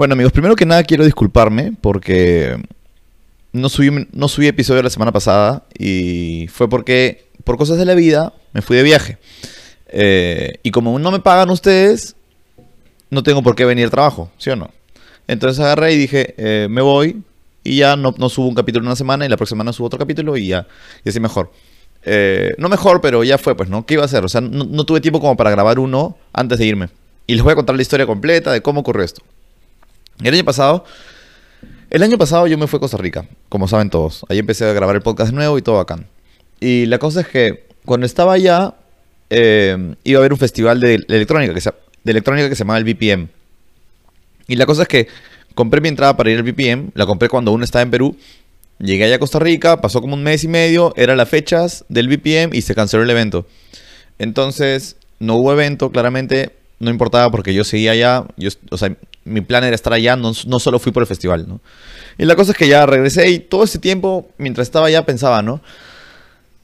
Bueno, amigos, primero que nada quiero disculparme porque no subí, no subí episodio la semana pasada y fue porque, por cosas de la vida, me fui de viaje. Eh, y como no me pagan ustedes, no tengo por qué venir al trabajo, ¿sí o no? Entonces agarré y dije, eh, me voy y ya no, no subo un capítulo en una semana y la próxima semana subo otro capítulo y ya, y así mejor. Eh, no mejor, pero ya fue, pues, ¿no? ¿Qué iba a hacer? O sea, no, no tuve tiempo como para grabar uno antes de irme. Y les voy a contar la historia completa de cómo ocurrió esto. El año pasado, el año pasado yo me fui a Costa Rica, como saben todos. Ahí empecé a grabar el podcast nuevo y todo bacán. Y la cosa es que cuando estaba allá, eh, iba a haber un festival de electrónica que se, de electrónica que se llamaba el BPM. Y la cosa es que compré mi entrada para ir al BPM, la compré cuando uno estaba en Perú. Llegué allá a Costa Rica, pasó como un mes y medio, eran las fechas del BPM y se canceló el evento. Entonces, no hubo evento, claramente, no importaba porque yo seguía allá, yo, o sea, mi plan era estar allá, no, no solo fui por el festival, ¿no? Y la cosa es que ya regresé y todo ese tiempo, mientras estaba allá, pensaba, ¿no?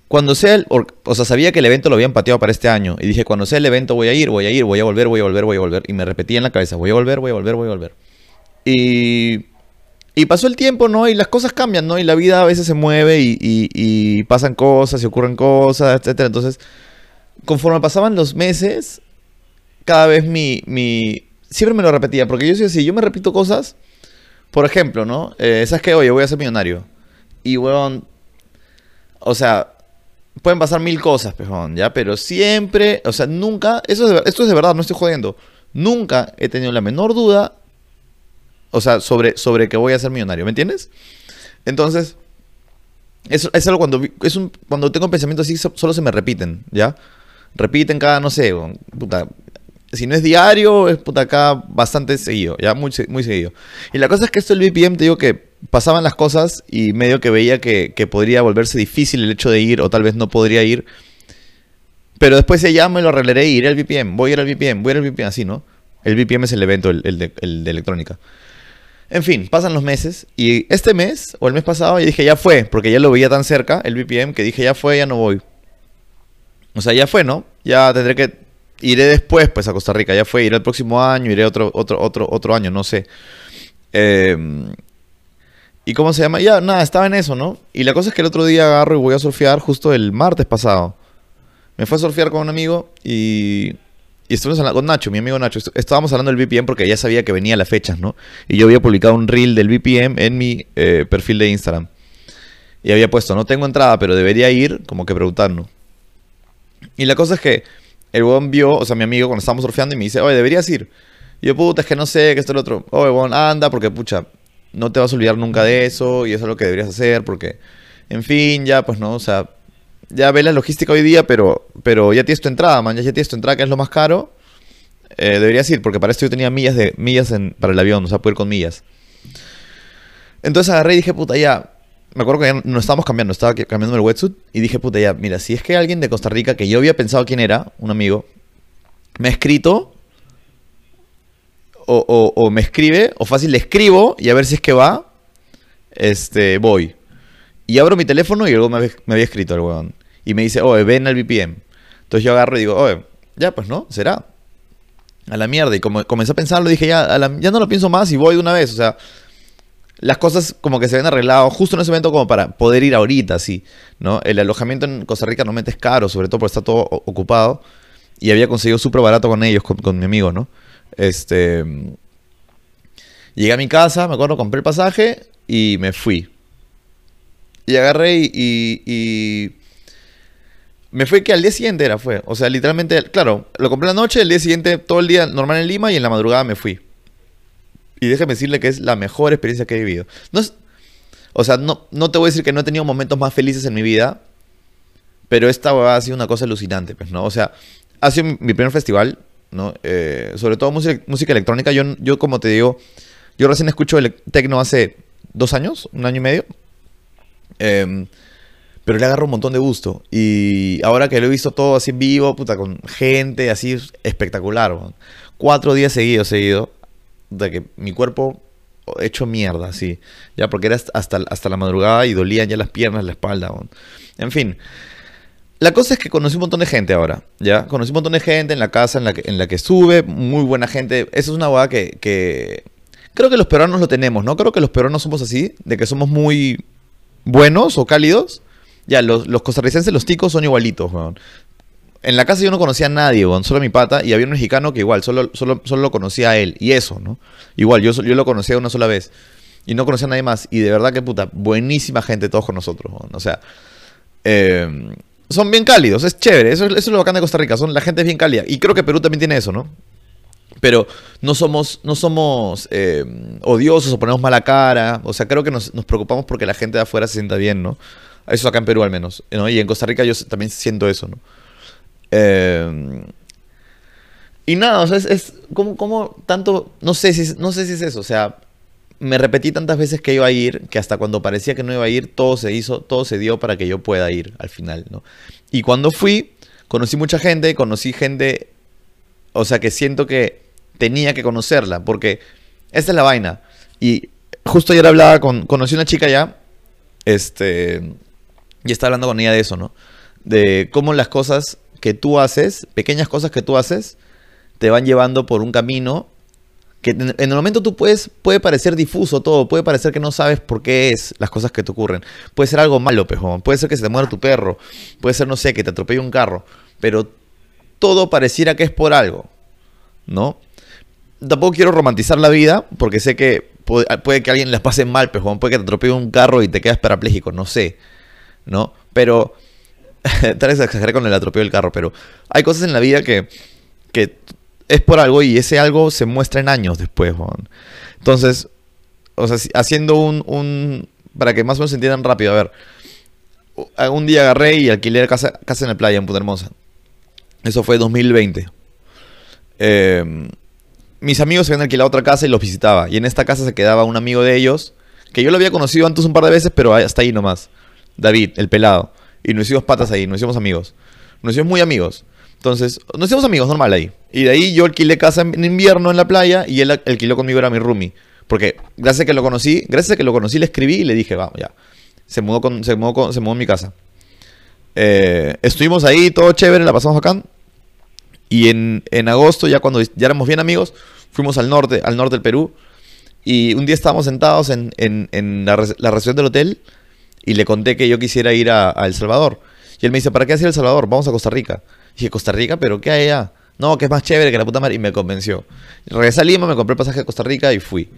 Cuando sea el, o, sea, sabía que el evento lo habían pateado para este año y dije, cuando sea el evento voy a ir, voy a ir, voy a volver, voy a volver, voy a volver. Y me repetía en la cabeza, voy a volver, voy a volver, voy a volver. Y, y pasó el tiempo, ¿no? Y las cosas cambian, ¿no? Y la vida a veces se mueve y, y- y pasan cosas y ocurren cosas, etcétera. Entonces, conforme pasaban los meses, cada vez mi, mi... Siempre me lo repetía, porque yo soy así, yo me repito cosas, por ejemplo, ¿no? Eh, ¿Sabes qué? Oye, voy a ser millonario. Y, weón, o sea, pueden pasar mil cosas, pejón, ¿ya? Pero siempre, o sea, nunca, eso es de esto es de verdad, no estoy jodiendo. Nunca he tenido la menor duda, o sea, sobre, sobre que voy a ser millonario, ¿me entiendes? Entonces, eso es algo cuando, es un, cuando tengo pensamientos así, so- solo se me repiten, ¿ya? Repiten cada, no sé, puta, si no es diario, es puta acá bastante seguido, ya muy, muy seguido. Y la cosa es que esto del BPM, te digo que pasaban las cosas y medio que veía que, que podría volverse difícil el hecho de ir o tal vez no podría ir. Pero después ya me lo arreglaré iré al BPM, voy a ir al BPM, voy a ir al BPM, así, ¿no? El BPM es el evento, el, el de, el de electrónica. En fin, pasan los meses y este mes o el mes pasado yo dije, ya fue, porque ya lo veía tan cerca, el BPM, que dije, ya fue, ya no voy. O sea, ya fue, ¿no? Ya tendré que iré después pues a Costa Rica, ya fue, iré el próximo año, iré otro otro otro otro año, no sé. Eh, ¿Y cómo se llama? Ya, nada, estaba en eso, ¿no? Y la cosa es que el otro día agarro y voy a surfear justo el martes pasado. Me fue a surfear con un amigo y, y estuvimos hablando con Nacho, mi amigo Nacho. Estábamos hablando del VPN porque ya sabía que venía las fechas, ¿no? Y yo había publicado un reel del VPN en mi eh, perfil de Instagram. Y había puesto, no tengo entrada, pero debería ir, como que preguntando. Y la cosa es que el weón vio, o sea, mi amigo cuando estábamos surfeando y me dice, oye, deberías ir. Yo, puta, es que no sé, que esto es lo otro. Oye, weón, anda, porque pucha, no te vas a olvidar nunca de eso y eso es lo que deberías hacer, porque, en fin, ya, pues no, o sea, ya ves la logística hoy día, pero, pero ya tienes tu entrada, man, ya, ya tienes tu entrada, que es lo más caro. Eh, deberías ir, porque para esto yo tenía millas de millas en, para el avión, o sea, puedo ir con millas. Entonces agarré y dije, puta, ya. Me acuerdo que no estábamos cambiando, estaba cambiando el wetsuit. Y dije, puta, ya, mira, si es que alguien de Costa Rica, que yo había pensado quién era, un amigo, me ha escrito, o, o- o me escribe, o fácil le escribo, y a ver si es que va, este, voy. Y abro mi teléfono y luego me, me había escrito el weón. Y me dice, oye, ven al VPN. Entonces yo agarro y digo, oye, ya, pues no, será. A la mierda. Y como comencé a pensarlo, dije, ya, a la- ya no lo pienso más y voy de una vez. O sea, las cosas como que se ven arreglado justo en ese momento como para poder ir ahorita, sí, ¿no? El alojamiento en Costa Rica normalmente es caro, sobre todo porque está todo ocupado. Y había conseguido súper barato con ellos, con, mi amigo, ¿no? Este... Llegué a mi casa, me acuerdo, compré el pasaje y me fui. Y agarré y, y- me fue que al día siguiente era, fue. O sea, literalmente, claro, lo compré la noche, el día siguiente todo el día normal en Lima y en la madrugada me fui. Y déjame decirle que es la mejor experiencia que he vivido. No es, o sea, no, no te voy a decir que no he tenido momentos más felices en mi vida, pero esta huevada ha sido una cosa alucinante, pues, ¿no? O sea, ha sido mi, primer festival, ¿no? Eh, sobre todo música, música electrónica. Yo, yo, como te digo, yo recién escucho el tecno hace dos años, un año y medio. Em, pero le agarro un montón de gusto. Y ahora que lo he visto todo así en vivo, puta, con gente así es espectacular. Cuatro días seguidos, seguido, de que mi cuerpo hecho mierda, así. Ya, porque era hasta, hasta la madrugada y dolían ya las piernas, la espalda. weón. En fin. La cosa es que conocí un montón de gente ahora, ¿ya? Conocí un montón de gente en la casa en la que, en la que estuve, muy buena gente. Eso es una hueá que, que, creo que los peruanos lo tenemos, ¿no? Creo que los peruanos somos así, de que somos muy buenos o cálidos. Ya, los, los costarricenses, los ticos son igualitos, weón. En la casa yo no conocía a nadie, solo a mi pata, y había un mexicano que igual, solo, solo, solo lo conocía a él, y eso, ¿no? Igual, yo, yo lo conocía una sola vez, y no conocía a nadie más, y de verdad que puta, buenísima gente todos con nosotros, o sea, eh, son bien cálidos, es chévere, eso, eso es lo bacán de Costa Rica, son, la gente es bien cálida, y creo que Perú también tiene eso, ¿no? Pero no somos, no somos eh, odiosos o ponemos mala cara. O sea, creo que nos, nos, preocupamos porque la gente de afuera se sienta bien, ¿no? Eso acá en Perú al menos. ¿no? Y en Costa Rica yo también siento eso, ¿no? Eh, y nada, o sea, es, como, tanto, no sé, si, no sé si es eso, o sea, me repetí tantas veces que iba a ir, que hasta cuando parecía que no iba a ir, todo se hizo, todo se dio para que yo pueda ir al final, ¿no? Y cuando fui, conocí mucha gente, conocí gente, o sea, que siento que tenía que conocerla, porque esta es la vaina. Y justo ayer hablaba con, conocí una chica ya, este, y estaba hablando con ella de eso, ¿no? De cómo las cosas que tú haces, pequeñas cosas que tú haces, te van llevando por un camino que en el momento tú puedes, puede parecer difuso todo, puede parecer que no sabes por qué es las cosas que te ocurren. Puede ser algo malo, pejón, puede ser que se te muera tu perro, puede ser, no sé, que te atropelle un carro, pero todo pareciera que es por algo, ¿no? tampoco quiero romantizar la vida, porque sé que puede, que alguien les pase mal, pero puede que te atropelle un carro y te quedas parapléjico, no sé, ¿no? Pero, tal vez exageré con el atropello del carro, pero hay cosas en la vida que, que es por algo y ese algo se muestra en años después, Juan. Entonces, o sea, haciendo un, un, para que más o menos se entiendan rápido, a ver, un día agarré y alquilé casa, casa en la playa en Punta Hermosa. Eso fue 2020. Eh, mis amigos se habían alquilado otra casa y los visitaba. Y en esta casa se quedaba un amigo de ellos, que yo lo había conocido antes un par de veces, pero hasta ahí nomás. David, el pelado. Y nos hicimos patas ahí, nos hicimos amigos. Nos hicimos muy amigos. Entonces, nos hicimos amigos normal ahí. Y de ahí yo alquilé casa en invierno en la playa y él alquiló conmigo, era mi roomie. Porque gracias a que lo conocí, gracias a que lo conocí, le escribí y le dije, vamos, ya. Se mudó, con, se mudó, se mudó en mi casa. Eh, estuvimos ahí, todo chévere, la pasamos acá. Y en, en, agosto, ya cuando ya éramos bien amigos, fuimos al norte, al norte del Perú. Y un día estábamos sentados en, en, en la, la, recepción del hotel y le conté que yo quisiera ir a, El Salvador. Y él me dice, ¿para qué hacer El Salvador? Vamos a Costa Rica. Y dije, ¿Costa Rica? ¿Pero qué hay allá? No, que es más chévere que la puta madre. Y me convenció. Regresé a Lima, me compré el pasaje a Costa Rica y fui.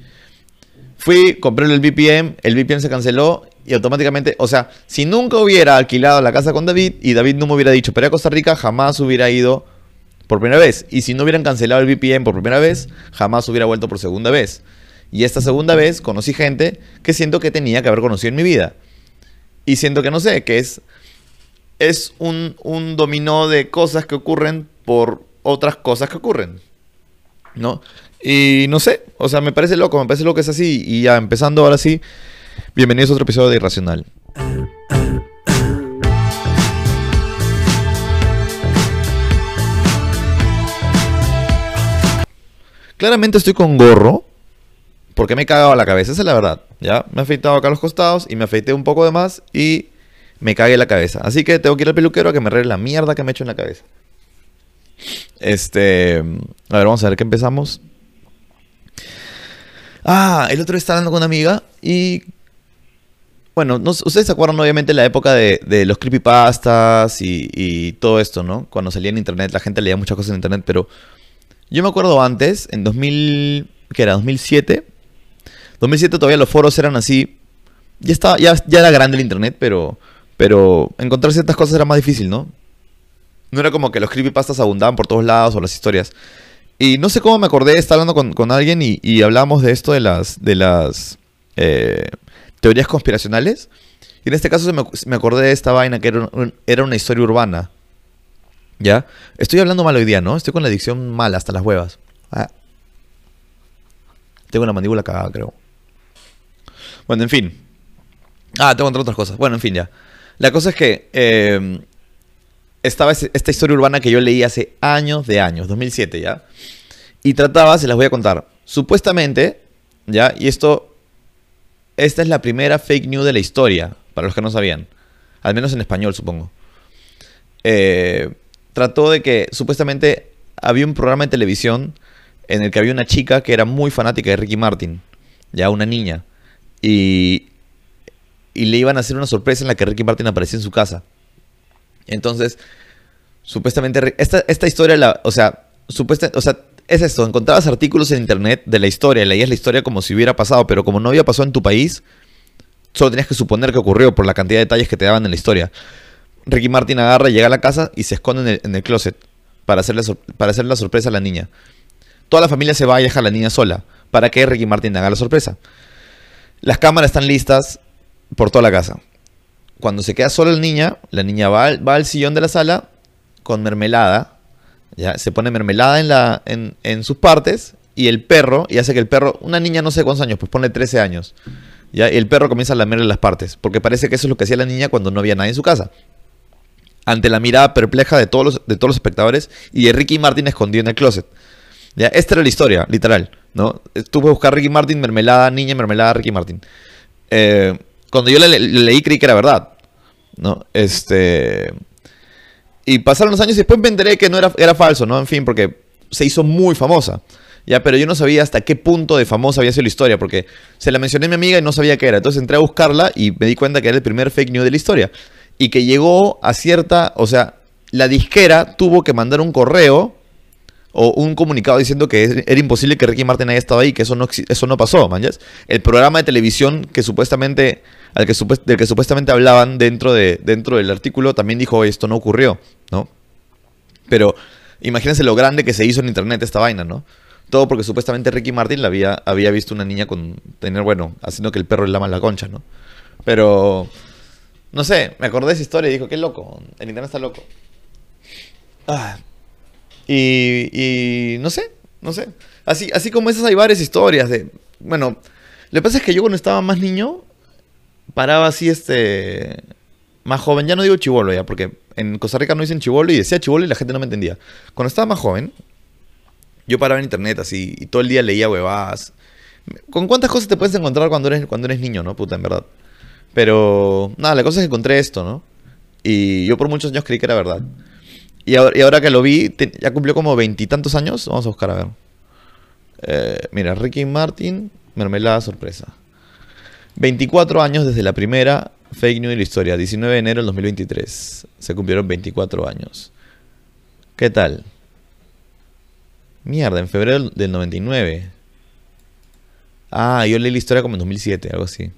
Fui, compré el VPN, el VPN se canceló y automáticamente, o sea, si nunca hubiera alquilado la casa con David y David no me hubiera dicho, pero a Costa Rica jamás hubiera ido por primera vez. Y si no hubieran cancelado el VPN por primera vez, jamás hubiera vuelto por segunda vez. Y esta segunda vez conocí gente que siento que tenía que haber conocido en mi vida. Y siento que no sé, que es, es un, un dominó de cosas que ocurren por otras cosas que ocurren. ¿No? Y no sé, o sea, me parece loco, me parece loco que es así. Y ya empezando ahora sí, bienvenidos a otro episodio de Irracional. Claramente estoy con gorro. Porque me he cagado la cabeza, esa es la verdad. Ya, me he afeitado acá a los costados y me afeité un poco de más y me cagué la cabeza. Así que tengo que ir al peluquero a que me arregle la mierda que me he hecho en la cabeza. Este. A ver, vamos a ver qué empezamos. Ah, el otro estaba hablando con una amiga y. Bueno, no, ustedes se acuerdan obviamente la época de, los creepypastas y, y todo esto, ¿no? Cuando salía en internet, la gente leía muchas cosas en internet, pero yo me acuerdo antes, en 2000, ¿qué era? 2007. 2007 todavía los foros eran así. Ya estaba, ya, ya era grande el internet, pero, pero encontrar ciertas cosas era más difícil, ¿no? No era como que los creepypastas abundaban por todos lados o las historias. Y no sé cómo me acordé, estaba hablando con, con alguien y, y, hablamos de esto de las, de las eh, teorías conspiracionales. Y en este caso me, me, acordé de esta vaina que era, era una historia urbana. ¿Ya? Estoy hablando mal hoy día, ¿no? Estoy con la adicción mal hasta las huevas. Ah. Tengo una mandíbula cagada, creo. Bueno, en fin. Ah, tengo entre otras cosas. Bueno, en fin, ya. La cosa es que eh, estaba esta historia urbana que yo leí hace años de años, 2007, ¿ya? Y trataba, se las voy a contar. Supuestamente, ¿ya? Y esto, esta es la primera fake news de la historia, para los que no sabían. Al menos en español, supongo. Eh, trató de que supuestamente había un programa de televisión en el que había una chica que era muy fanática de Ricky Martin. ya una niña. Y, y le iban a hacer una sorpresa en la que Ricky Martin aparecía en su casa. Entonces, supuestamente, esta, esta historia, la, o sea, supuesta, o sea, es esto, encontrabas artículos en internet de la historia, leías la historia como si hubiera pasado, pero como no había pasado en tu país, solo tenías que suponer que ocurrió por la cantidad de detalles que te daban en la historia. Ricky Martin agarra, llega a la casa y se esconde en el, en el closet para hacerle, para hacer la sorpresa a la niña. Toda la familia se va y deja a la niña sola para que Ricky Martin haga la sorpresa. Las cámaras están listas por toda la casa. Cuando se queda sola la niña, la niña va, al sillón de la sala con mermelada ¿ya? Se pone mermelada en, sus partes y el perro, y hace que el perro, una niña no sé cuántos años, pues pone 13 años, ¿ya? Y el perro comienza a lamerle las partes, porque parece que eso es lo que hacía la niña cuando no había nadie en su casa. Ante la mirada perpleja de todos los, de todos los espectadores y de Ricky Martin escondido en el closet. ¿Ya? Esta era la historia, literal. ¿No? Estuve a buscar Ricky Martin, mermelada, niña, mermelada, Ricky Martin. Eh, cuando yo le, leí creí que era verdad. ¿no? Este, y pasaron los años y después me enteré que no era, era falso, ¿no? En fin, porque se hizo muy famosa. Ya, pero yo no sabía hasta qué punto de famosa había sido la historia, porque se la mencioné a mi amiga y no sabía qué era. Entonces entré a buscarla y me di cuenta que era el primer fake news de la historia. Y que llegó a cierta, o sea, la disquera tuvo que mandar un correo o un comunicado diciendo que era imposible que Ricky Martin haya estado ahí, que eso no, eso no pasó, manches. El programa de televisión que supuestamente, al que del que supuestamente hablaban dentro, de, dentro del artículo también dijo, esto no ocurrió. ¿no? Pero imagínense lo grande que se hizo en internet esta vaina, ¿no? Todo porque supuestamente Ricky Martin la había, había visto una niña con tener, bueno, haciendo que el perro le lama la concha, ¿no? Pero, no sé, me acordé de esa historia y dijo, qué loco, el internet está loco. Ah, y, no sé, no sé. Así, así como esas hay varias historias de, bueno, lo que pasa es que yo cuando estaba más niño, paraba así este más joven, ya no digo chivolo ya, porque en Costa Rica no dicen chivolo y decía chivolo y la gente no me entendía. Cuando estaba más joven, yo paraba en internet así y todo el día leía huevadas. ¿Con cuántas cosas te puedes encontrar cuando eres, cuando eres niño, no? Puta, en verdad. Pero, nada, la cosa es que encontré esto, ¿no? Y yo por muchos años creí que era verdad. Y ahora, que lo vi, ya cumplió como veintitantos años. Vamos a buscar a ver. Eh, mira, Ricky Martin, mermelada sorpresa. 24 años desde la primera Fake news de la historia, 19 de enero del 2023. Se cumplieron 24 años. ¿Qué tal? Mierda, en febrero del 99. Ah, yo leí la historia como en 2007, algo así.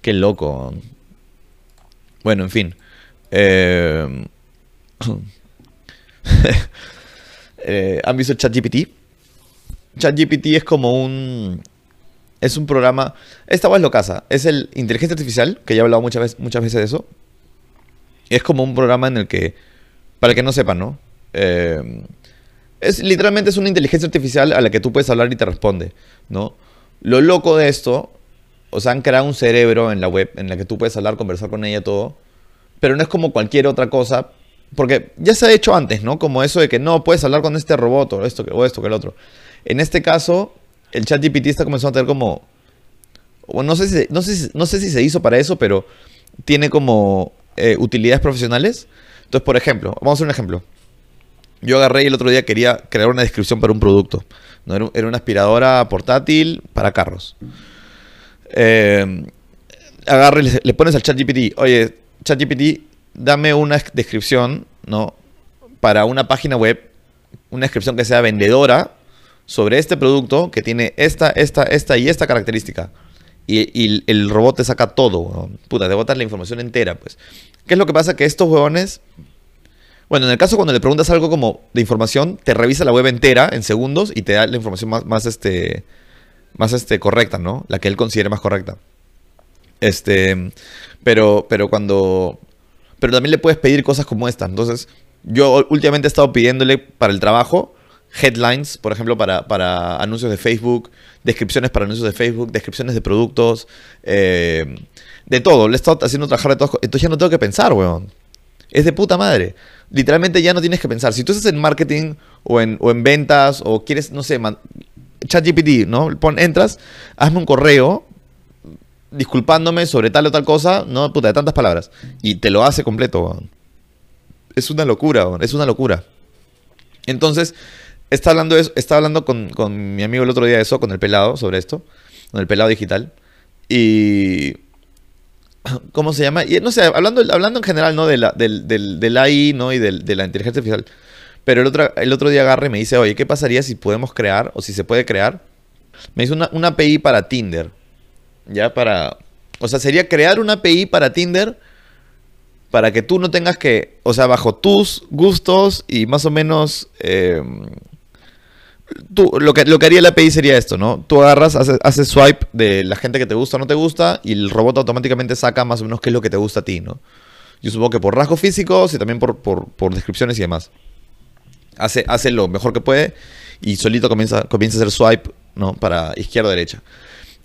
Qué loco. Bueno, en fin. Eh, eh, ¿Han visto ChatGPT? ChatGPT es como un es un programa. Esta voz lo casa. Es el inteligencia artificial, que ya he hablado muchas veces, muchas veces de eso. Es como un programa en el que. Para que no sepan, ¿no? Eh, es literalmente es una inteligencia artificial a la que tú puedes hablar y te responde, ¿no? Lo loco de esto, o sea, han creado un cerebro en la web en la que tú puedes hablar, conversar con ella, todo, pero no es como cualquier otra cosa, porque ya se ha hecho antes, ¿no? Como eso de que no puedes hablar con este robot o esto, o esto que el otro. En este caso, el chat GPT está comenzando a tener como... no, sé si, no, sé no sé si se hizo para eso, pero tiene como eh, utilidades profesionales. Entonces, por ejemplo, vamos a hacer un ejemplo. Yo agarré el otro día quería crear una descripción para un producto. ¿no? Era, una aspiradora portátil para carros. Eh, agarré y le, pones al chat GPT, oye, chat GPT, dame una descripción, ¿no? Para una página web, una descripción que sea vendedora sobre este producto que tiene esta, esta, esta y esta característica. Y, el robot te saca todo, Puta, te botas la información entera, pues. ¿Qué es lo que pasa? Que estos huevones... Bueno, en el caso cuando le preguntas algo como de información, te revisa la web entera en segundos y te da la información más, más, este, más este, correcta, ¿no? La que él considere más correcta. Este, pero, pero cuando... Pero también le puedes pedir cosas como esta. Entonces, yo últimamente he estado pidiéndole para el trabajo headlines, por ejemplo, para, para, anuncios de Facebook, descripciones para anuncios de Facebook, descripciones de productos, eh, de todo. Le he estado haciendo trabajar de todo. Entonces ya no tengo que pensar, weón. Es de puta madre. Literalmente ya no tienes que pensar. Si tú estás en marketing o en, o en ventas o quieres, no sé, ChatGPT, ¿no? Pon, entras, hazme un correo disculpándome sobre tal o tal cosa, no, puta, de tantas palabras. Y te lo hace completo, weón. Es una locura, weón. Es una locura. Entonces, está hablando, eso, está hablando con, mi amigo el otro día de eso, con el pelado, sobre esto. el pelado digital. Y... ¿Cómo se llama? Y no sé, hablando, hablando en general, ¿no? De la, del, del, AI, ¿no? Y de la inteligencia artificial. Pero el otro, el otro día agarre y me dice, oye, ¿qué pasaría si podemos crear, o si se puede crear? Me hizo una, una API para Tinder. Ya para... O sea, sería crear una API para Tinder para que tú no tengas que, o sea, bajo tus gustos y más o menos... Eh, tú, lo, que, lo que haría la API sería esto, ¿no? Tú agarras, haces, swipe de la gente que te gusta o no te gusta y el robot automáticamente saca más o menos qué es lo que te gusta a ti, ¿no? Yo supongo que por rasgos físicos y también por, por, descripciones y demás. Hace, hace lo mejor que puede y solito comienza, comienza a hacer swipe, ¿no? Para izquierda o derecha.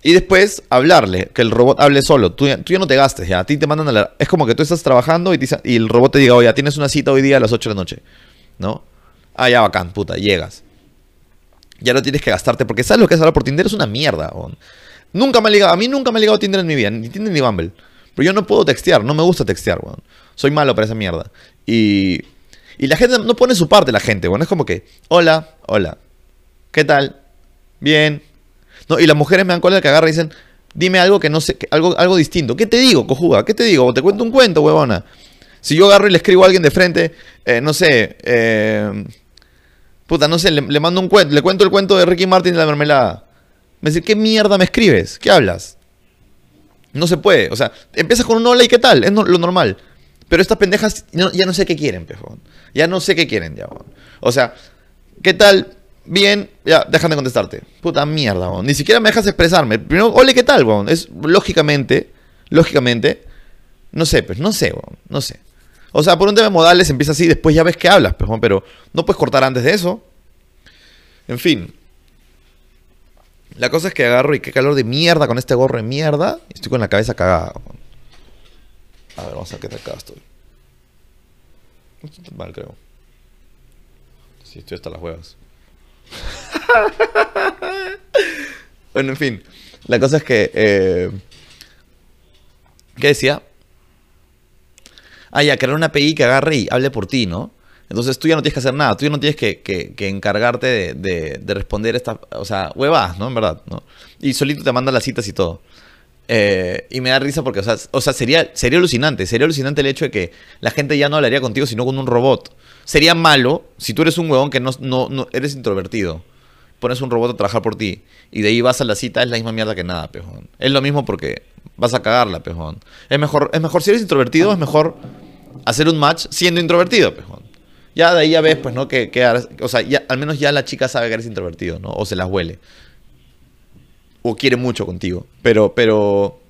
Y después hablarle, que el robot hable solo. Tú, tú, ya no te gastes, ya. A ti te mandan a la... Es como que tú estás trabajando y, el robot te diga, oye, tienes una cita hoy día a las 8 de la noche. ¿No? Ah, ya bacán, puta, llegas. Ya no tienes que gastarte, porque ¿sabes lo que es hablar por Tinder? Es una mierda. Nunca me ha ligado, a mí nunca me ha ligado Tinder en mi vida, ni Tinder ni Bumble. Pero yo no puedo textear, no me gusta textear, weón. Soy malo para esa mierda. Y, y la gente no pone su parte, la gente, weón. Es como que, hola, hola, ¿qué tal? Bien, no, y las mujeres me dan cola que agarran y dicen, dime algo que no sé, algo, algo distinto. ¿Qué te digo, cojuda? ¿Qué te digo? te cuento un cuento, huevona. Si yo agarro y le escribo a alguien de frente, eh, no sé, eh, puta, no sé, le, mando un cuento, le cuento el cuento de Ricky Martin de la mermelada. Me dice, ¿qué mierda me escribes? ¿Qué hablas? No se puede. O sea, empiezas con un hola y qué tal, es lo normal. Pero estas pendejas ya no sé qué quieren, pejón. Ya no sé qué quieren, ya. O sea, ¿qué tal? Bien, ya, déjame contestarte. Puta mierda, weón. Ni siquiera me dejas expresarme. Primero, ole, ¿qué tal, weón? Es lógicamente, lógicamente, no sé, pues, no sé, weón. No sé. O sea, por un tema de modales empieza así, después ya ves que hablas, pues, pero no puedes cortar antes de eso. En fin. La cosa es que agarro y qué calor de mierda con este gorro de mierda. Estoy con la cabeza cagada. Weón. A ver, vamos a ver qué tal acá estoy. No estoy mal, creo. Sí, estoy hasta las huevas. bueno, en fin. La cosa es que... Eh, ¿Qué decía? Ah, ya, crear una API que agarre y hable por ti, ¿no? Entonces tú ya no tienes que hacer nada, tú ya no tienes que, encargarte de, responder esta, o sea, huevas, ¿no? En verdad, ¿no? Y solito te manda las citas y todo. Eh, y me da risa porque, o sea, o sea sería, sería alucinante, sería alucinante el hecho de que la gente ya no hablaría contigo sino con un robot. Sería malo si tú eres un huevón que no, no, eres introvertido. Pones un robot a trabajar por ti y de ahí vas a la cita, es la misma mierda que nada, pejón. Es lo mismo porque vas a cagarla, pejón. Es mejor, es mejor si eres introvertido, es mejor hacer un match siendo introvertido, pejón. Ya de ahí ya ves, pues, ¿no? Que, o sea, ya, al menos ya la chica sabe que eres introvertido, ¿no? O se las huele o quiere mucho contigo. Pero, pero.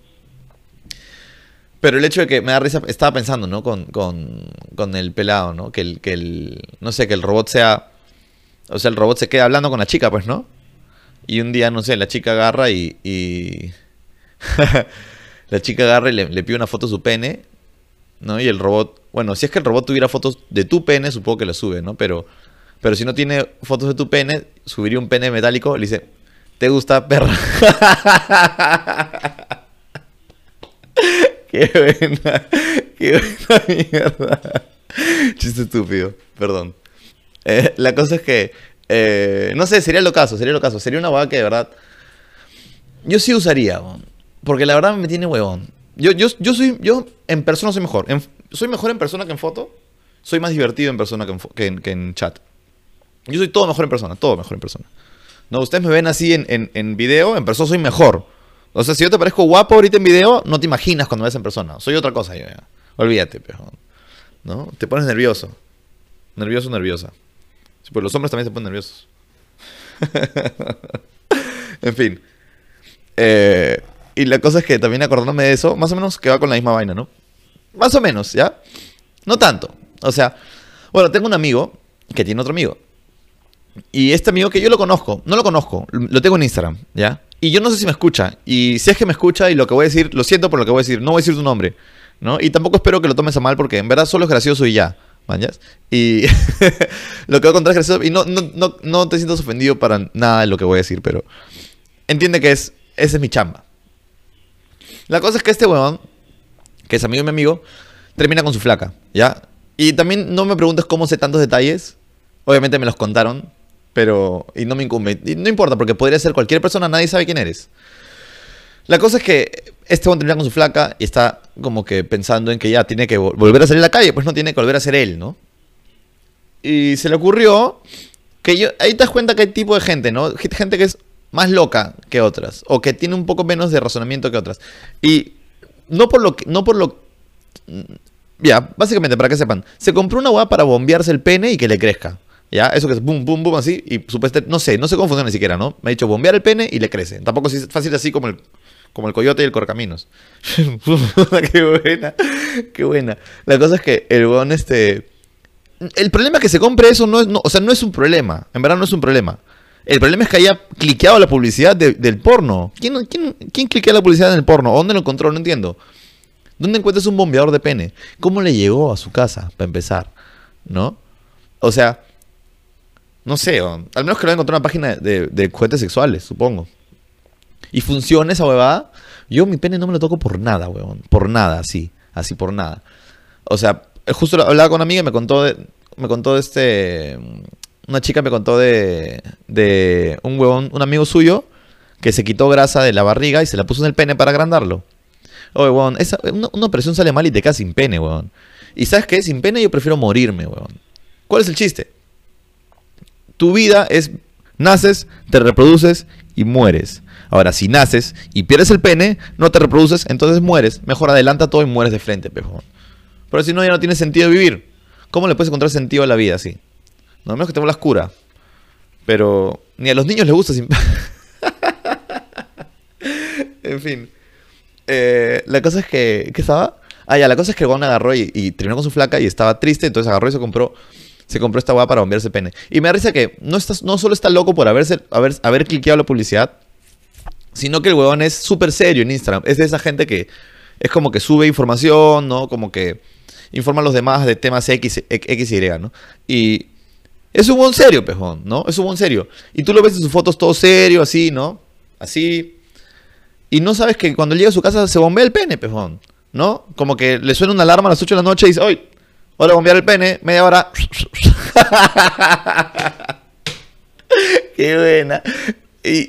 Pero el hecho de que me da risa, estaba pensando, ¿no? Con, con, el pelado, ¿no? Que el, que el. No sé, que el robot sea. O sea, el robot se queda hablando con la chica, pues, ¿no? Y un día, no sé, la chica agarra y. la chica agarra y le, pide una foto de su pene, ¿no? Y el robot. Bueno, si es que el robot tuviera fotos de tu pene, supongo que lo sube, ¿no? Pero. Pero si no tiene fotos de tu pene, subiría un pene metálico, le dice, ¿Te gusta perra? qué buena, qué buena mierda. Chiste estúpido, perdón. Eh, la cosa es que, eh, no sé, sería lo caso, sería lo caso. Sería una que de verdad, yo sí usaría, porque la verdad me tiene huevón. Yo, yo, yo soy, yo en persona soy mejor. soy mejor en persona que en foto. Soy más divertido en persona que en, que en chat. Yo soy todo mejor en persona, todo mejor en persona. No, ustedes me ven así en, en, video, en persona soy mejor. O sea, si yo te parezco guapo ahorita en video, no te imaginas cuando me ves en persona. Soy otra cosa yo ya. Olvídate. ¿No? Te pones nervioso. Nervioso, nerviosa. Pues los hombres también se ponen nerviosos. en fin. Eh, y la cosa es que también acordándome de eso, más o menos que va con la misma vaina, ¿no? Más o menos, ¿ya? No tanto. O sea, bueno, tengo un amigo que tiene otro amigo. Y este amigo que yo lo conozco, no lo conozco, lo tengo en Instagram, ¿ya? Y yo no sé si me escucha. Y si es que me escucha y lo que voy a decir, lo siento por lo que voy a decir, no voy a decir tu nombre, ¿no? Y tampoco espero que lo tomes a mal porque en verdad solo es gracioso y ya, ¿mañas? Y lo que voy a contar es gracioso y no, no, no, te sientas ofendido para nada de lo que voy a decir, pero entiende que es, esa es mi chamba. La cosa es que este huevón, que es amigo de mi amigo, termina con su flaca, ¿ya? Y también no me preguntes cómo sé tantos detalles. Obviamente me los contaron, pero. Y no me incumbe. Y no importa, porque podría ser cualquier persona, nadie sabe quién eres. La cosa es que este hombre termina con su flaca y está como que pensando en que ya tiene que volver a salir a la calle, pues no tiene que volver a ser él, ¿no? Y se le ocurrió que yo, ahí te das cuenta que hay tipo de gente, ¿no? Gente que es más loca que otras, o que tiene un poco menos de razonamiento que otras. Y no por lo que, no por lo ya, básicamente, para que sepan, se compró una hueá para bombearse el pene y que le crezca. ¿Ya? Eso que es boom, boom, boom, así. Y supuestamente, no sé, no sé cómo funciona ni siquiera, ¿no? Me ha dicho bombear el pene y le crece. Tampoco es fácil así como el, como el coyote y el corcaminos. qué buena, qué buena. La cosa es que el huevón, este. El problema es que se compre eso no es. o sea, no es un problema. En verdad no es un problema. El problema es que haya cliqueado la publicidad del porno. ¿Quién, quién, quién cliquea la publicidad en el porno? ¿Dónde lo encontró? No entiendo. ¿Dónde encuentras un bombeador de pene? ¿Cómo le llegó a su casa, para empezar? ¿No? O sea, no sé, al menos que lo haya encontrado en una página de, de juguetes sexuales, supongo. Y funciona esa huevada. Yo mi pene no me lo toco por nada, huevón. Por nada, así. Así por nada. O sea, justo hablaba con una amiga y me contó de, me contó de este... Una chica me contó de, de un huevón, un amigo suyo, que se quitó grasa de la barriga y se la puso en el pene para agrandarlo. Oye, weón, esa, una, operación sale mal y te quedas sin pene, weón. Y sabes qué? Sin pene yo prefiero morirme, weón. ¿Cuál es el chiste? Tu vida es, naces, te reproduces y mueres. Ahora, si naces y pierdes el pene, no te reproduces, entonces mueres. Mejor adelanta todo y mueres de frente, pejón. Pero si no, ya no tiene sentido vivir. ¿Cómo le puedes encontrar sentido a la vida así? No menos que te vuelvas cura. Pero ni a los niños les gusta sin... en fin. Eh, la cosa es que. ¿Qué estaba? Ah, ya, la cosa es que el agarró y, terminó con su flaca y estaba triste, entonces agarró y se compró. Se compró esta guapa para bombearse pene. Y me da risa que no, está, no solo está loco por haberse, haber, haber cliqueado la publicidad, sino que el huevón es súper serio en Instagram. Es de esa gente que es como que sube información, ¿no? Como que informa a los demás de temas X, X y, ¿no? Y es un buen serio, pejón, ¿no? Es un buen serio. Y tú lo ves en sus fotos todo serio, así, ¿no? Así, y no sabes que cuando llega a su casa se bombea el pene, pejón. ¿No? Como que le suena una alarma a las 8 de la noche y dice, ¡Oye! Hora de bombear el pene, media hora. Qué buena. Y,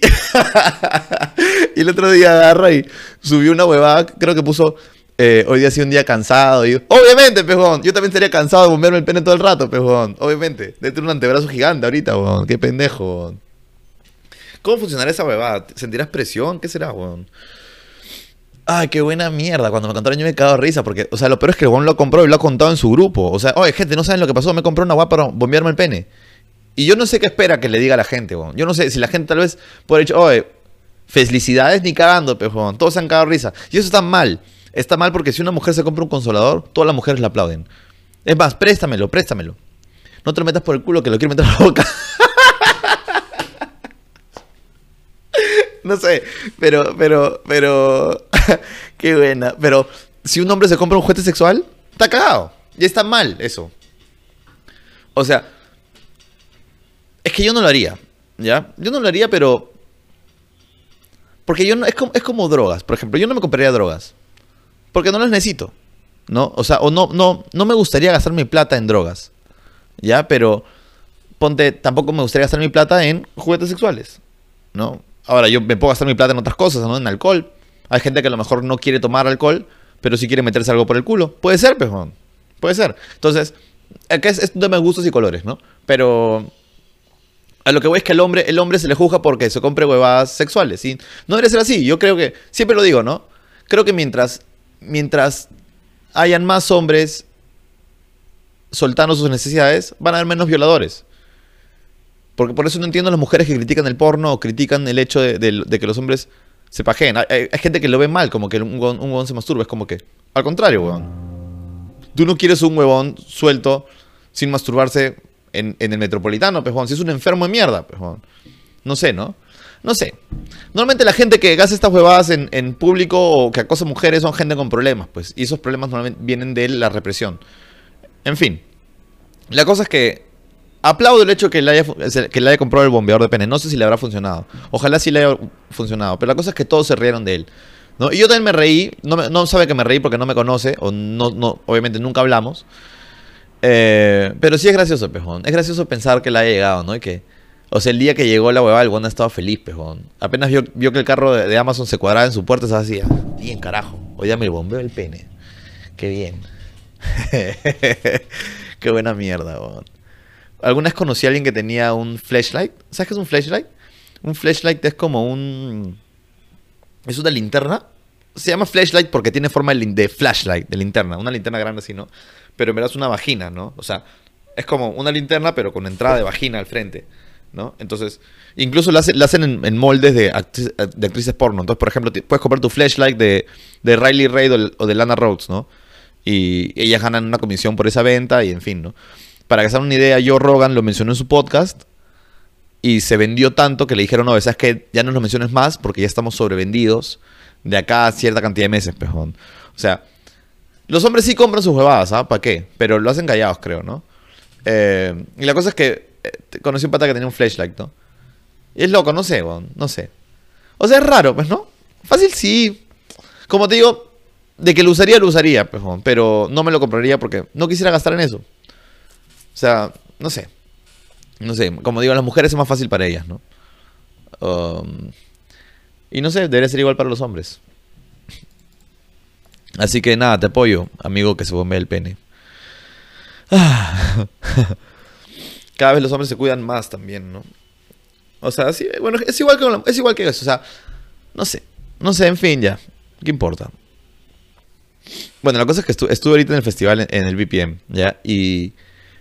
el otro día agarra y subió una huevada, creo que puso, eh, hoy día ha sido un día cansado. Y, Obviamente, pejón, yo también estaría cansado de bombearme el pene todo el rato, pejón. Obviamente. De tener un antebrazo gigante ahorita, weón. Qué pendejo, ¿Cómo funcionará esa huevada? ¿Sentirás presión? ¿Qué será, weón? Ay, qué buena mierda. Cuando me contaron yo me he cagado de risa. Porque, o sea, lo peor es que el weón lo compró y lo ha contado en su grupo. O sea, oye, gente, no saben lo que pasó. Me compró una guapa para bombearme el pene. Y yo no sé qué espera que le diga a la gente, weón. Yo no sé si la gente tal vez puede decir, oye, felicidades ni cagando, weón. Todos se han cagado risa. Y eso está mal. Está mal porque si una mujer se compra un consolador, todas las mujeres le aplauden. Es más, préstamelo, préstamelo. No te lo metas por el culo que lo quiero meter a la boca. no sé, pero, pero, pero, qué buena. Pero si un hombre se compra un juguete sexual, está cagado. Y está mal eso. O sea, es que yo no lo haría, ¿ya? Yo no lo haría, pero... Porque yo no, es como, es como drogas, por ejemplo, yo no me compraría drogas. Porque no las necesito, ¿no? O sea, o no, no, no me gustaría gastar mi plata en drogas, ¿ya? Pero ponte, tampoco me gustaría gastar mi plata en juguetes sexuales, ¿no? Ahora, yo me puedo gastar mi plata en otras cosas, ¿no? En alcohol. Hay gente que a lo mejor no quiere tomar alcohol, pero sí quiere meterse algo por el culo. Puede ser, pejón. Puede ser. Entonces, acá es, es un tema de gustos y colores, ¿no? Pero a lo que voy es que el hombre, el hombre se le juzga porque se compre huevadas sexuales. ¿sí? No debe ser así. Yo creo que, siempre lo digo, ¿no? Creo que mientras, mientras hayan más hombres soltando sus necesidades, van a haber menos violadores. Porque por eso no entiendo a las mujeres que critican el porno o critican el hecho de, que los hombres se pajeen. Hay, gente que lo ve mal, como que un huevón, se masturba. Es como que, al contrario, huevón. Tú no quieres un huevón suelto sin masturbarse en, el metropolitano, pejón. Si es un enfermo de mierda, pejón. No sé, ¿no? No sé. Normalmente la gente que hace estas huevadas en, en, público o que acosa mujeres son gente con problemas, pues. Y esos problemas normalmente vienen de la represión. En fin. La cosa es que Aplaudo el hecho que le, haya, que le haya comprado el bombeador de pene. No sé si le habrá funcionado. Ojalá sí le haya funcionado. Pero la cosa es que todos se rieron de él. ¿no? Y yo también me reí. No, no sabe que me reí porque no me conoce. O no, no obviamente nunca hablamos. Eh, pero sí es gracioso, pejón. Es gracioso pensar que le haya llegado, ¿no? Y que O sea, el día que llegó la huevada, el Wanda estaba feliz, pejón. Apenas vio, vio que el carro de, Amazon se cuadraba en su puerta, se hacía, bien carajo, hoy ya me bombeo el pene. Qué bien. Qué buena mierda, weón. ¿Alguna vez conocí a alguien que tenía un flashlight? ¿Sabes qué es un flashlight? Un flashlight es como un... Es una linterna. Se llama flashlight porque tiene forma de, flashlight, de linterna. Una linterna grande así, ¿no? Pero en verdad es una vagina, ¿no? O sea, es como una linterna pero con entrada de vagina al frente, ¿no? Entonces, incluso la, hace- hacen en, moldes de, de actrices porno. Entonces, por ejemplo, puedes comprar tu flashlight de, de Riley Reid o de Lana Rhodes, ¿no? Y ellas ganan una comisión por esa venta y en fin, ¿no? Para que se hagan una idea, Joe Rogan lo mencionó en su podcast y se vendió tanto que le dijeron, no, ¿sabes que Ya no nos menciones más porque ya estamos sobrevendidos de acá a cierta cantidad de meses, pejón. O sea, los hombres sí compran sus huevadas, ¿ah? ¿Para qué? Pero lo hacen callados, creo, ¿no? Eh, y la cosa es que eh, conocí un pata que tenía un flashlight, ¿no? Y es loco, no sé, no sé. O sea, es raro, pues, ¿no? Fácil sí. Como te digo, de que lo usaría, lo usaría, weón, pero no me lo compraría porque no quisiera gastar en eso. O sea, no sé. No sé, como digo, las mujeres es más fácil para ellas, ¿no? Um, y no sé, debería ser igual para los hombres. Así que nada, te apoyo, amigo que se bombea el pene. Ah. Cada vez los hombres se cuidan más también, ¿no? O sea, sí, bueno, es igual que, es igual que eso, o sea, no sé, no sé, en fin, ya, ¿qué importa? Bueno, la cosa es que estu- estuve ahorita en el festival en, en el BPM, ¿ya? Y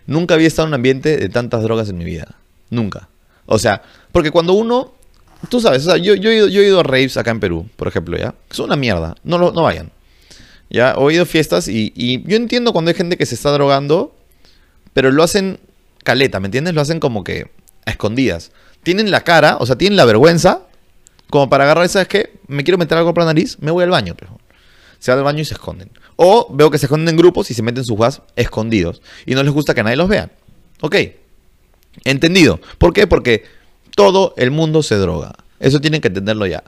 nunca había estado en un ambiente de tantas drogas en mi vida, nunca. O sea, porque cuando uno, tú sabes, o sea, yo, yo, he, ido, yo he ido a raves acá en Perú, por ejemplo, ¿ya? Son una mierda, no, no vayan. Ya, he ido fiestas y, y yo entiendo cuando hay gente que se está drogando, pero lo hacen caleta, ¿me entiendes? Lo hacen como que a escondidas. Tienen la cara, o sea, tienen la vergüenza, como para agarrar, ¿sabes qué? Me quiero meter algo por la nariz, me voy al baño, pero se van al baño y se esconden. O veo que se esconden en grupos y se meten sus gas escondidos. Y no les gusta que nadie los vea. Ok. Entendido. ¿Por qué? Porque todo el mundo se droga. Eso tienen que entenderlo ya.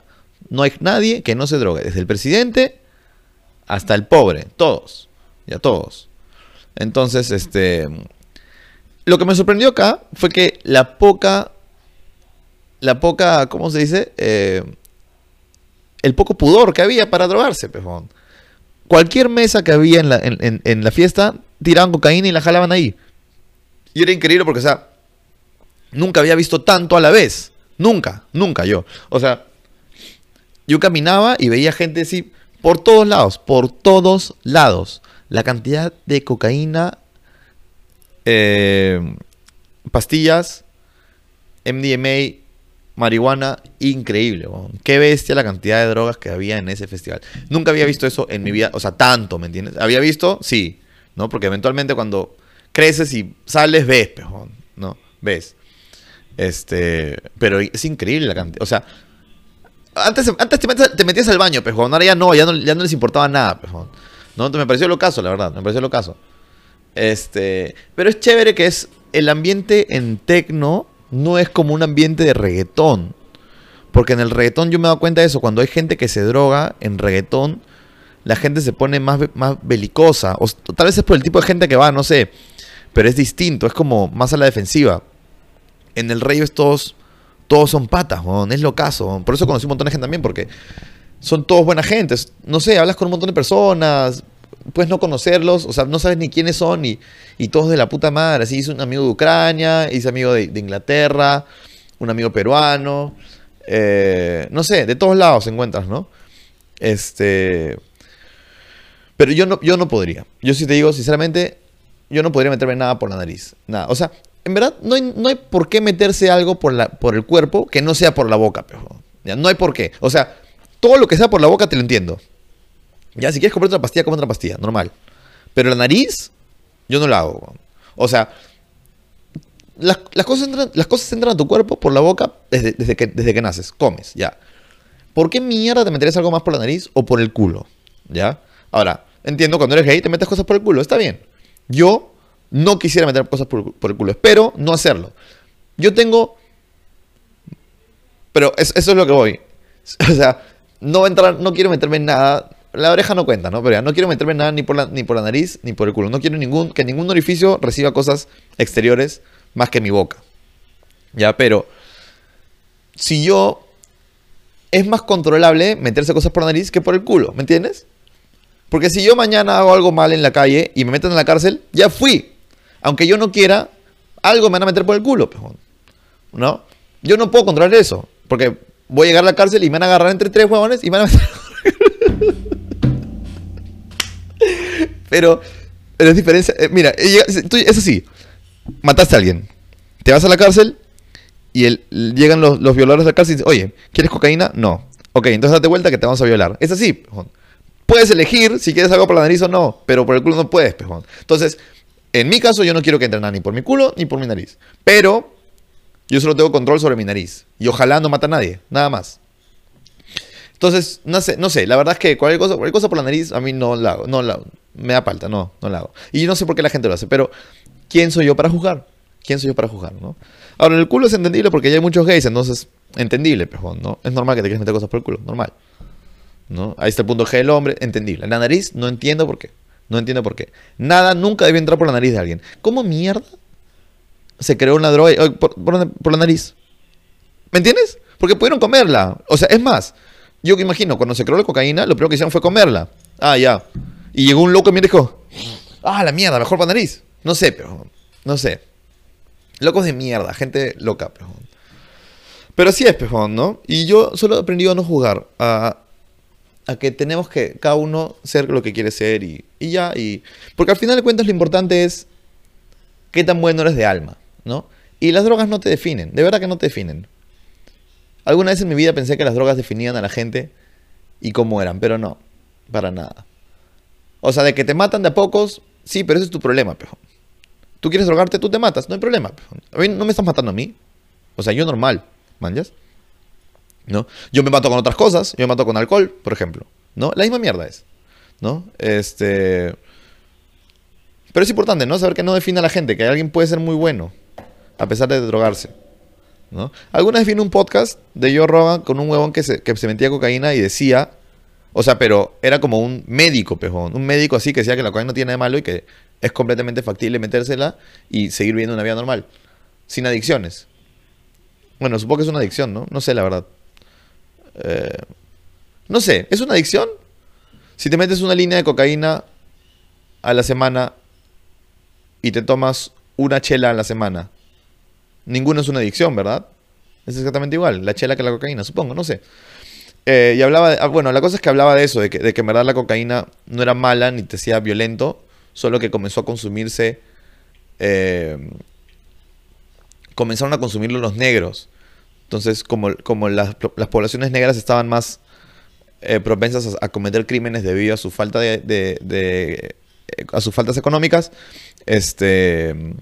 No hay nadie que no se drogue. Desde el presidente hasta el pobre. Todos. Ya todos. Entonces, este... Lo que me sorprendió acá fue que la poca... La poca... ¿Cómo se dice? Eh, el poco pudor que había para drogarse, pejón. Cualquier mesa que había en la, en, la fiesta, tiraban cocaína y la jalaban ahí. Y era increíble porque, o sea, nunca había visto tanto a la vez. Nunca, nunca yo. O sea, yo caminaba y veía gente así por todos lados, por todos lados. La cantidad de cocaína, eh, pastillas, MDMA, marihuana, increíble. Qué bestia la cantidad de drogas que había en ese festival. Nunca había visto eso en mi vida, o sea, tanto, ¿me entiendes? ¿Había visto? Sí, ¿no? Porque eventualmente cuando creces y sales, ves, pejón, ¿no? Ves. Este, pero es increíble la cantidad, o sea, antes, antes te, metías, te metías al baño, pejón, ahora ya no, ya no, ya no les importaba nada, pejón. No, me pareció lo caso, la verdad, me pareció lo caso. Este, pero es chévere que es el ambiente en tecno no es como un ambiente de reggaetón. Porque en el reggaetón yo me he dado cuenta de eso, cuando hay gente que se droga en reggaetón, la gente se pone más, más belicosa. O tal vez es por el tipo de gente que va, no sé. Pero es distinto, es como más a la defensiva. En el rey todos, todos son patas, weón, es lo caso. Por eso conocí un montón de gente también, porque son todos buena gente. No sé, hablas con un montón de personas, puedes no conocerlos, o sea, no sabes ni quiénes son y, y todos de la puta madre. Así hice un amigo de Ucrania, hice amigo de, de Inglaterra, un amigo peruano, eh, no sé, de todos lados encuentras, ¿no? Este... Pero yo no, yo no podría. Yo sí te digo, sinceramente, yo no podría meterme nada por la nariz. Nada. O sea, en verdad, no hay, no hay por qué meterse algo por, la, por el cuerpo que no sea por la boca, pejo. Ya, no hay por qué. O sea, todo lo que sea por la boca te lo entiendo. Ya, si quieres comprar otra pastilla, compra otra pastilla, normal. Pero la nariz, yo no la hago. O sea, las, las cosas entran, las cosas entran a tu cuerpo por la boca desde, desde, que, desde que naces, comes, ya. ¿Por qué mierda te meterías algo más por la nariz o por el culo? ¿Ya? Ahora, entiendo, cuando eres gay te metes cosas por el culo, está bien. Yo no quisiera meter cosas por, por el culo, espero no hacerlo. Yo tengo... Pero es- eso es lo que voy. O sea, no, entrar, no quiero meterme en nada. La oreja no cuenta, ¿no? Pero ya no quiero meterme nada ni por, la, ni por la nariz ni por el culo. No quiero ningún, que ningún orificio reciba cosas exteriores más que mi boca. Ya, pero si yo es más controlable meterse cosas por la nariz que por el culo, ¿me entiendes? Porque si yo mañana hago algo mal en la calle y me meten en la cárcel, ya fui. Aunque yo no quiera, algo me van a meter por el culo, ¿no? Yo no puedo controlar eso, porque voy a llegar a la cárcel y me van a agarrar entre tres huevones y me van a meter... pero, pero es diferencia... eh, mira, eh, es así. Mataste a alguien. Te vas a la cárcel y el- llegan los, los violadores a la cárcel y dicen, oye, ¿quieres cocaína? No. Ok, entonces date vuelta que te vamos a violar. Es así. Puedes elegir si quieres algo por la nariz o no, pero por el culo no puedes, pejón. Entonces, en mi caso, yo no quiero que entre nada ni por mi culo ni por mi nariz. Pero yo solo tengo control sobre mi nariz. Y ojalá no mata a nadie, nada más. Entonces, no sé, no sé, la verdad es que cualquier cosa, cualquier cosa por la nariz a mí no la no la. Me da falta, no, no la hago. Y yo no sé por qué la gente lo hace, pero ¿quién soy yo para juzgar? ¿Quién soy yo para juzgar, no? Ahora, el culo es entendible porque ya hay muchos gays, entonces, entendible, pejón, ¿no? Es normal que te quieras meter cosas por el culo, normal. ¿No? Ahí está el punto G del hombre, entendible. La nariz, no entiendo por qué. No entiendo por qué. Nada nunca debe entrar por la nariz de alguien. ¿Cómo mierda se creó una droga eh, por, por- por la nariz? ¿Me entiendes? Porque pudieron comerla. O sea, es más, yo que imagino, cuando se creó la cocaína, lo primero que hicieron fue comerla. Ah, ya. Y llegó un loco y me dijo, ah, la mierda, mejor para nariz. No sé, pero, no sé. Locos de mierda, gente loca, pero. Pero así es, pejón, ¿no? Y yo solo he aprendido a no jugar, a, a que tenemos que cada uno ser lo que quiere ser y, y ya. Y, porque al final de cuentas lo importante es qué tan bueno eres de alma, ¿no? Y las drogas no te definen, de verdad que no te definen. Alguna vez en mi vida pensé que las drogas definían a la gente y cómo eran, pero no, para nada. O sea, de que te matan de a pocos, sí, pero ese es tu problema, pejón. Tú quieres drogarte, tú te matas, no hay problema. pejón. A mí no me estás matando a mí. O sea, yo normal, manjas. ¿No? Yo me mato con otras cosas, yo me mato con alcohol, por ejemplo. ¿No? La misma mierda es. ¿No? Este. Pero es importante, ¿no? Saber que no define a la gente, que alguien puede ser muy bueno, a pesar de drogarse. ¿No? Alguna vez vi un podcast de Joe Rogan con un huevón que se, que se metía cocaína y decía. O sea, pero era como un médico, pejón. Un médico así que decía que la cocaína no tiene nada de malo y que es completamente factible metérsela y seguir viviendo una vida normal. Sin adicciones. Bueno, supongo que es una adicción, ¿no? No sé, la verdad. Eh, no sé, ¿es una adicción? Si te metes una línea de cocaína a la semana y te tomas una chela a la semana, ninguno es una adicción, ¿verdad? Es exactamente igual, la chela que la cocaína, supongo, no sé. Eh, y hablaba, de- ah, bueno, la cosa es que hablaba de eso, de que, de que en verdad la cocaína no era mala ni te hacía violento, solo que comenzó a consumirse, eh, comenzaron a consumirlo los negros. Entonces, como, como las, las poblaciones negras estaban más eh, propensas a, cometer crímenes debido a su falta de- eh, a sus faltas económicas, este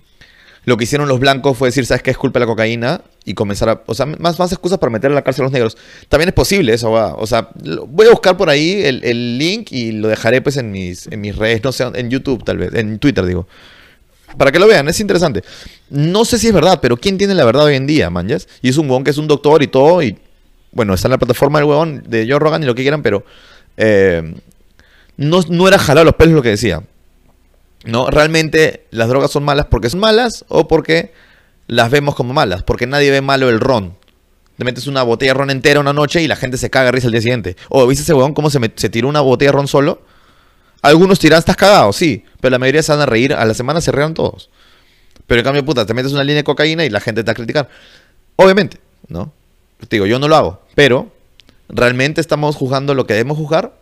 lo que hicieron los blancos fue decir, ¿sabes qué es culpa de la cocaína? Y comenzar a, o sea, más, más excusas para meter a la cárcel a los negros. También es posible eso. O sea, voy a buscar por ahí el, el link y lo dejaré pues en mis, en mis redes, no sé, en YouTube tal vez, en Twitter digo. Para que lo vean, es interesante. No sé si es verdad, pero ¿quién tiene la verdad hoy en día, manjas? Y es un huevón que es un doctor y todo, y bueno, está en la plataforma del huevón de Joe Rogan y lo que quieran, pero eh, no, no era jalar los pelos lo que decía. No, realmente las drogas son malas porque son malas o porque las vemos como malas, porque nadie ve malo el ron. Te metes una botella de ron entera una noche y la gente se caga risa el día siguiente. O ¿viste ese huevón cómo se, tiró una botella de ron solo? Algunos dirán, estás cagado, sí, pero la mayoría se van a reír, a la semana se reían todos. Pero en cambio, puta, te metes una línea de cocaína y la gente te va a criticar. Obviamente, ¿no? Te digo, yo no lo hago, pero ¿realmente estamos juzgando lo que debemos juzgar?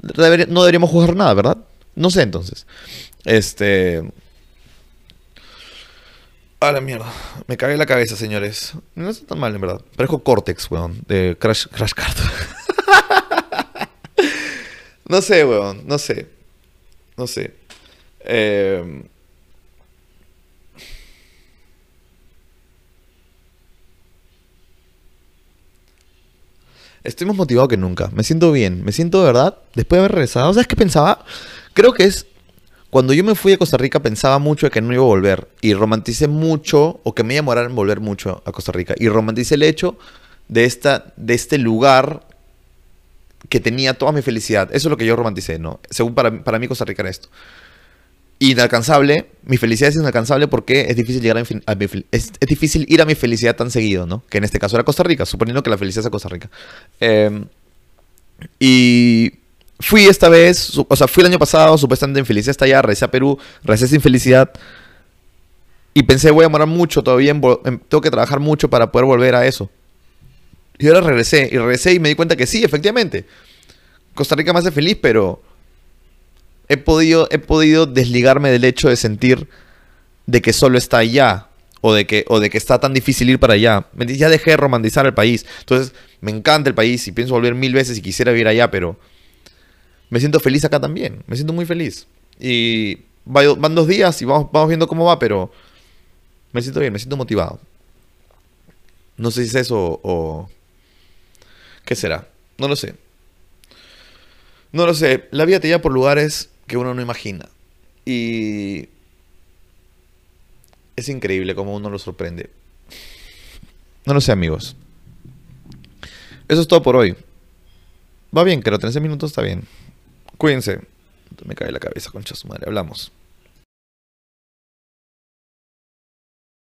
No deberíamos juzgar nada, ¿verdad? No sé entonces. Este. A la mierda. Me cagué la cabeza, señores. No está tan mal, en verdad. Parezco Cortex, weón. De Crash, Crash Card. no sé, weón. No sé. No sé. Eh, Estoy más motivado que nunca. Me siento bien. Me siento de verdad. Después de haber regresado. ¿Sabes qué pensaba? Creo que es. Cuando yo me fui a Costa Rica pensaba mucho de que no iba a volver. Y romanticé mucho, o que me iba a demorar en volver mucho a Costa Rica. Y romanticé el hecho de, esta, de este lugar que tenía toda mi felicidad. Eso es lo que yo romanticé, ¿no? Según para, para mí Costa Rica era esto. Inalcanzable. Mi felicidad es inalcanzable porque es difícil llegar a, mi, es, difícil ir a mi felicidad tan seguido, ¿no? Que en este caso era Costa Rica, suponiendo que la felicidad sea Costa Rica. Eh, y fui esta vez, o sea, fui el año pasado, supuestamente en felicidad está allá, regresé a Perú, regresé sin felicidad. Y pensé, voy a morar mucho todavía, en, tengo que trabajar mucho para poder volver a eso. Y ahora regresé, y regresé y me di cuenta que sí, efectivamente. Costa Rica me hace feliz, pero he podido, he podido desligarme del hecho de sentir de que solo está allá. O de, que, o de que está tan difícil ir para allá. Ya dejé de romantizar el país. Entonces, me encanta el país y pienso volver mil veces y quisiera vivir allá, pero me siento feliz acá también. Me siento muy feliz. Y van dos días y vamos, vamos viendo cómo va, pero me siento bien, me siento motivado. No sé si es eso o... ¿Qué será? No lo sé. No lo sé. La vida te lleva por lugares que uno no imagina. Y es increíble cómo uno lo sorprende. No lo sé, amigos. Eso es todo por hoy. Va bien, creo. 13 minutos está bien. Cuídense. Me cae la cabeza, concha su madre. Hablamos.